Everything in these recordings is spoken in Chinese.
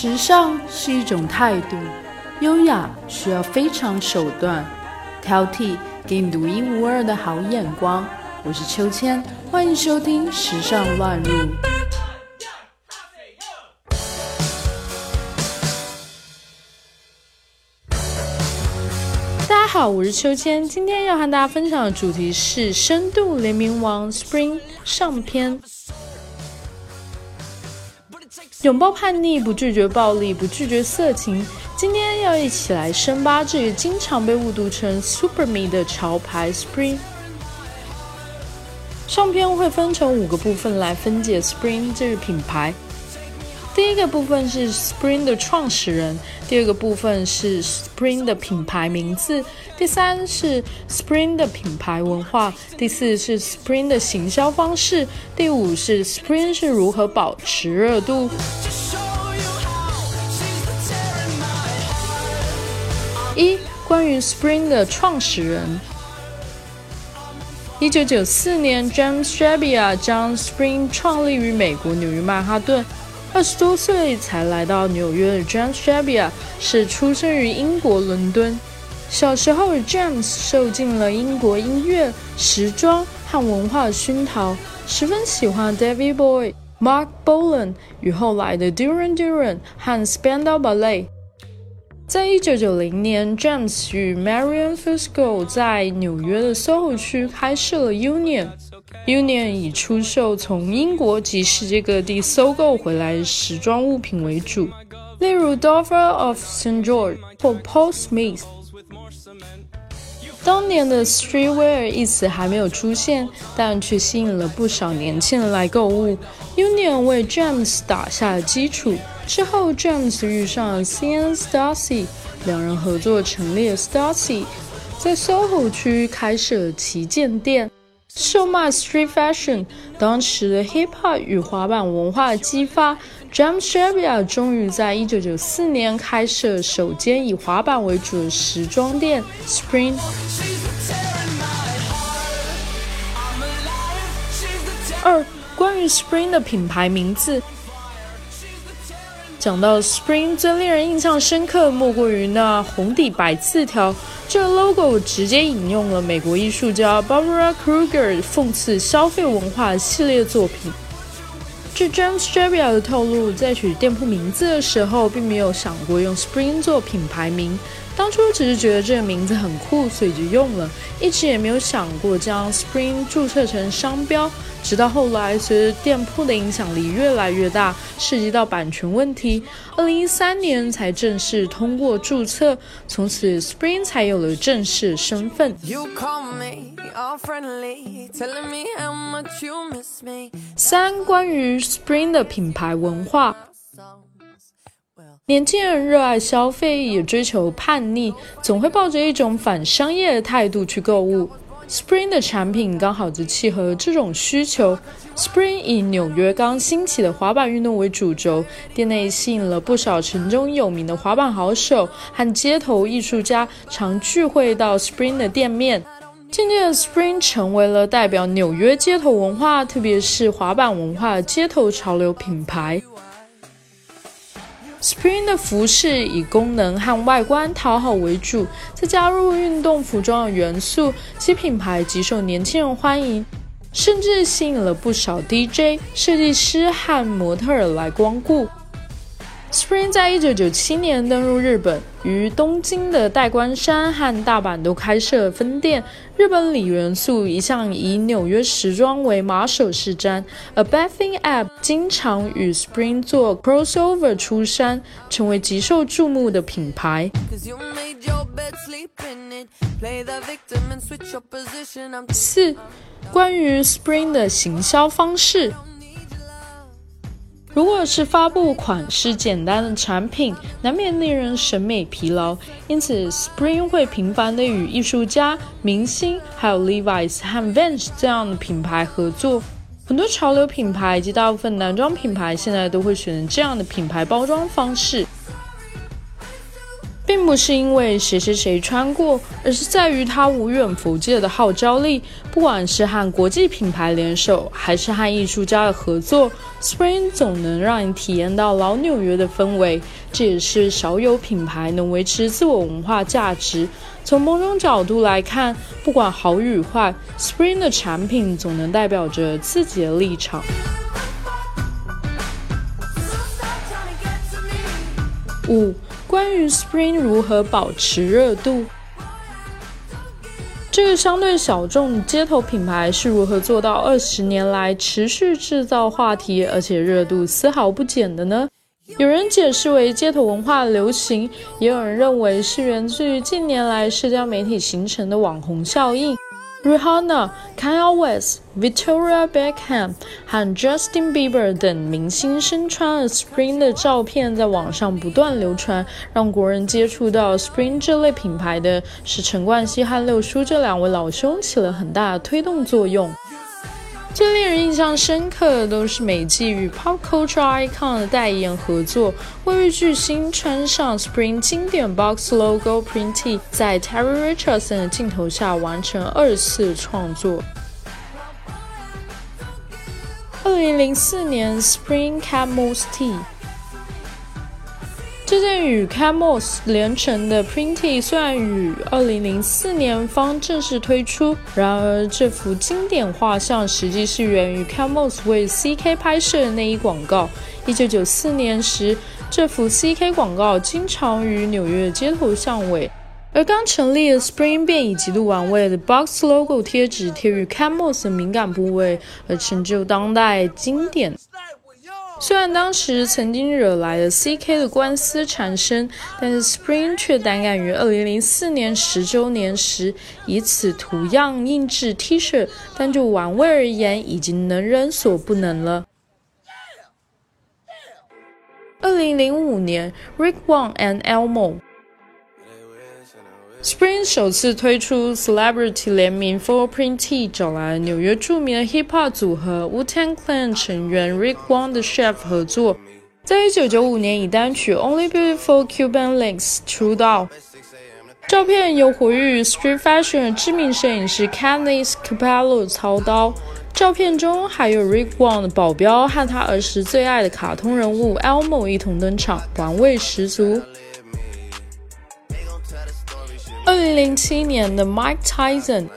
时尚是一种态度，优雅需要非常手段，挑剔给你独一无二的好眼光。我是秋千，欢迎收听《时尚乱入》。大家好，我是秋千，今天要和大家分享的主题是深度联名王 Spring 上篇。拥抱叛逆，不拒绝暴力，不拒绝色情。今天要一起来深扒这个经常被误读成 Super Me 的潮牌 Spring。上篇会分成五个部分来分解 Spring 这个品牌。第一个部分是 Spring 的创始人，第二个部分是 Spring 的品牌名字，第三是 Spring 的品牌文化，第四是 Spring 的行销方式，第五是 Spring 是如何保持热度。一、关于 Spring 的创始人，一九九四年，James Shabia 将 Spring 创立于美国纽约曼哈顿。二十多岁才来到纽约的 James Shabia 是出生于英国伦敦。小时候，James 受尽了英国音乐、时装和文化熏陶，十分喜欢 David b o y、Mark Bolan 与后来的 Duran Duran 和 Spandau Ballet。在一九九零年，James 与 Marion Fusco 在纽约的 SoHo 区开设了 Union。Union 以出售从英国及世界各地搜购回来时装物品为主，例如 Dover of St. George 或 Paul Smith。当年的 Streetwear 一词还没有出现，但却吸引了不少年轻人来购物。Union 为 James 打下了基础。之后，James 遇上了 C.N. Stacy，两人合作成立了 Stacy，在 SoHo 区开设旗舰店。售卖 street fashion，当时的 hip hop 与滑板文化的激发，James Shabia 终于在一九九四年开设首间以滑板为主的时装店 Spring。二、关于 Spring 的品牌名字。讲到 Spring，最令人印象深刻莫过于那红底白字条。这 logo 直接引用了美国艺术家 Barbara Kruger 讽刺消费文化系列作品。据 James j a b i a 的透露，在取店铺名字的时候，并没有想过用 Spring 做品牌名。当初只是觉得这个名字很酷，所以就用了，一直也没有想过将 Spring 注册成商标。直到后来，随着店铺的影响力越来越大，涉及到版权问题，二零一三年才正式通过注册，从此 Spring 才有了正式身份。三、关于 Spring 的品牌文化。年轻人热爱消费，也追求叛逆，总会抱着一种反商业的态度去购物。Spring 的产品刚好就契合这种需求。Spring 以纽约刚兴起的滑板运动为主轴，店内吸引了不少城中有名的滑板好手和街头艺术家，常聚会到 Spring 的店面。渐渐，Spring 成为了代表纽约街头文化，特别是滑板文化的街头潮流品牌。Spring 的服饰以功能和外观讨好为主，再加入运动服装的元素，其品牌极受年轻人欢迎，甚至吸引了不少 DJ、设计师和模特儿来光顾。Spring 在一九九七年登陆日本，于东京的代官山和大阪都开设分店。日本里元素一向以纽约时装为马首是瞻，A Bathing App 经常与 Spring 做 crossover 出山，成为极受注目的品牌。四、关于 Spring 的行销方式。如果是发布款式简单的产品，难免令人审美疲劳。因此，Spring 会频繁的与艺术家、明星，还有 Levi's 和 Vans 这样的品牌合作。很多潮流品牌以及大部分男装品牌现在都会选择这样的品牌包装方式，并不是因为谁谁谁穿过，而是在于它无远弗届的号召力。不管是和国际品牌联手，还是和艺术家的合作，Spring 总能让你体验到老纽约的氛围。这也是少有品牌能维持自我文化价值。从某种角度来看，不管好与坏，Spring 的产品总能代表着自己的立场。五、关于 Spring 如何保持热度，这个相对小众街头品牌是如何做到二十年来持续制造话题，而且热度丝毫不减的呢？有人解释为街头文化流行，也有人认为是源自于近年来社交媒体形成的网红效应。Rihanna、Kanye West、Victoria Beckham 和 Justin Bieber 等明星身穿 Spring 的照片在网上不断流传，让国人接触到 Spring 这类品牌的是陈冠希和六叔这两位老兄起了很大的推动作用。最令人印象深刻的都是美纪与 Pop Culture Icon 的代言合作，位位巨星穿上 Spring 经典 Box Logo Print T，在 Terry Richardson 的镜头下完成二次创作。二零零四年 Spring Cat Moss T。这件与 Camos 连成的 Printy 虽然于2004年方正式推出，然而这幅经典画像实际是源于 Camos 为 CK 拍摄的内衣广告。1994年时，这幅 CK 广告经常于纽约街头巷尾，而刚成立的 Spring 便以极度玩味的 Box Logo 贴纸贴于 Camos 的敏感部位，而成就当代经典。虽然当时曾经惹来了 CK 的官司缠身，但是 Spring 却胆敢于2004年十周年时以此图样印制 T 恤，但就玩味而言，已经能人所不能了。2005年，Rick Wong and Elmo。Spring 首次推出 Celebrity 联名 Full Print T，找来纽约著名的 Hip Hop 组合 Wu-Tang Clan 成员 Rick Wong 的 Chef 合作，在1995年以单曲 Only Beautiful Cuban Links 出道。照片由活跃于 Street Fashion 的知名摄影师 c a n n i s Capello 操刀，照片中还有 Rick Wong 的保镖和他儿时最爱的卡通人物 Elmo 一同登场，玩味十足。二零零七年的 Mike Tyson，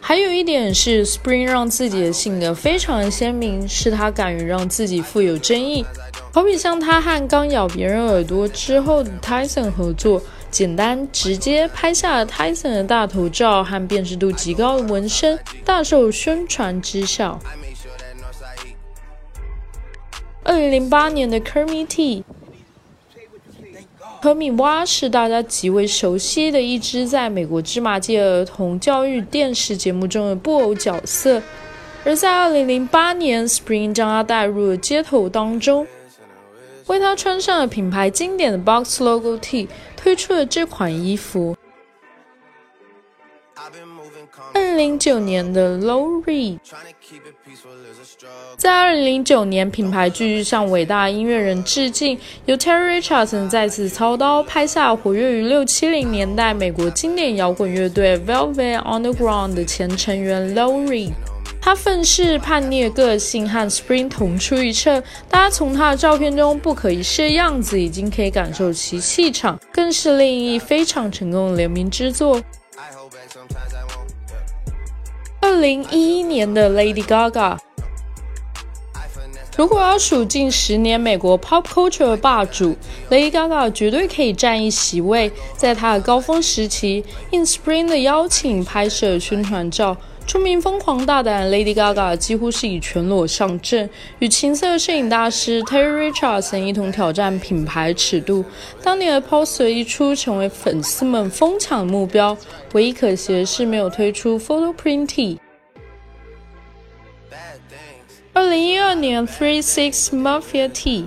还有一点是 Spring 让自己的性格非常的鲜明，是他敢于让自己富有争议。好比像他和刚咬别人耳朵之后的 Tyson 合作，简单直接拍下了 Tyson 的大头照和辨识度极高的纹身，大受宣传之效。二零零八年的 Kermit T。科米蛙是大家极为熟悉的一只在美国芝麻街儿童教育电视节目中的布偶角色，而在2008年，Spring 将它带入了街头当中，为它穿上了品牌经典的 Box Logo T，推出了这款衣服。零九年的 Lori，在二零零九年，品牌继续向伟大音乐人致敬，由 Terry Richardson 再次操刀拍下活跃于六七零年代美国经典摇滚乐队 Velvet Underground 的前成员 Lori。他愤世叛逆的个性和 Spring 同出一辙，大家从他的照片中不可一世的样子已经可以感受其气场，更是另一非常成功的联名之作。二零一一年的 Lady Gaga，如果要数近十年美国 pop culture 的霸主，Lady Gaga 绝对可以占一席位。在她的高峰时期，应 Spring 的邀请拍摄宣传照，出名疯狂大胆的 Lady Gaga 几乎是以全裸上阵，与情色摄影大师 Terry Richardson 一同挑战品牌尺度。当年的 poster 一出，成为粉丝们疯抢的目标。唯一可惜的是，没有推出 photo print。二零一二年，Three Six Mafia T，Hip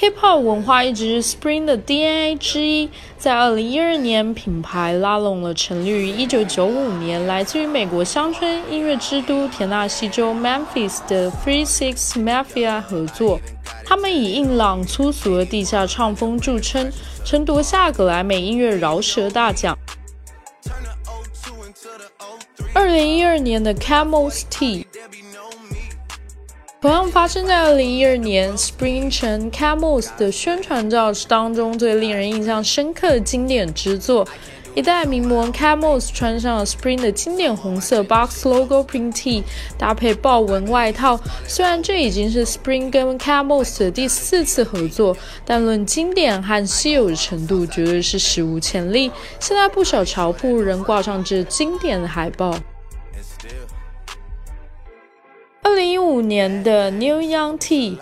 Hip-hop 文化一直是 Spring 的 DNA 之一。在二零一二年，品牌拉拢了成立于一九九五年、来自于美国乡村音乐之都田纳西州 Memphis 的 Three Six Mafia 合作。他们以硬朗粗俗的地下唱风著称，曾夺下格莱美音乐饶舌大奖。二零一二年的 Camels Tea。同样发生在二零一二年，Spring 城 Camels 的宣传照是当中最令人印象深刻的经典之作。一代名模 Camels 穿上了 Spring 的经典红色 box logo print T，搭配豹纹外套。虽然这已经是 Spring 跟 Camels 的第四次合作，但论经典和稀有的程度，绝对是史无前例。现在不少潮铺仍挂上这经典的海报。二零一五年的 New Young T，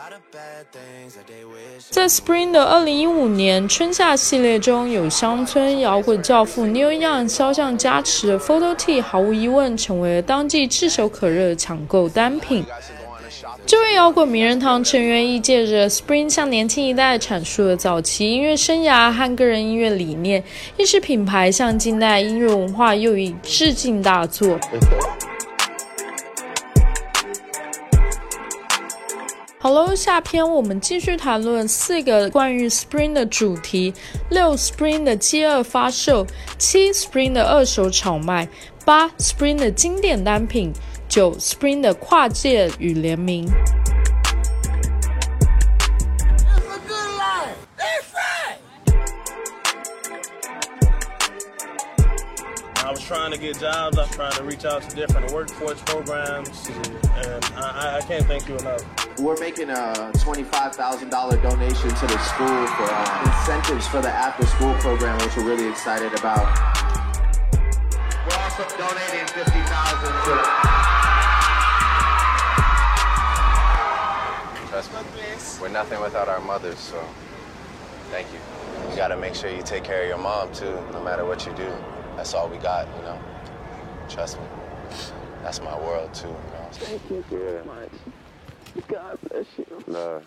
在 Spring 的二零一五年春夏系列中有乡村摇滚教父 New Young 肖像加持 Photo T，毫无疑问成为了当季炙手可热的抢购单品。这位摇滚名人堂成员亦借着 Spring 向年轻一代阐述了早期音乐生涯和个人音乐理念，亦是品牌向近代音乐文化又一致敬大作。好喽，下篇我们继续谈论四个关于 Spring 的主题：六 Spring 的饥饿发售，七 Spring 的二手炒卖，八 Spring 的经典单品，九 Spring 的跨界与联名。Trying to get jobs. I'm trying to reach out to different workforce programs, and I, I can't thank you enough. We're making a $25,000 donation to the school for uh, incentives for the after-school program, which we're really excited about. We're also donating 50000 to... Trust me, we're nothing without our mothers, so thank you. You gotta make sure you take care of your mom, too, no matter what you do. That's all we got, you know. Trust me. That's my world too, you know. Thank you very much. God bless you. Love.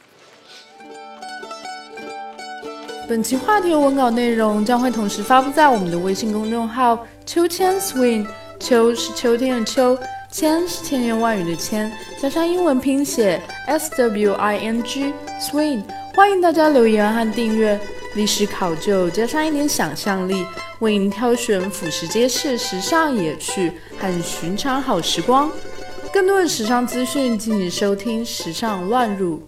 本期话题的文稿内容将会同时发布在我们的微信公众号“秋千 swing”。秋是秋天的秋，千是千言万语的千，加上英文拼写 s w i n g swing。欢迎大家留言和订阅。历史考究加上一点想象力。为您挑选俯拾皆是时尚野趣和寻常好时光，更多的时尚资讯，敬请收听《时尚乱入》。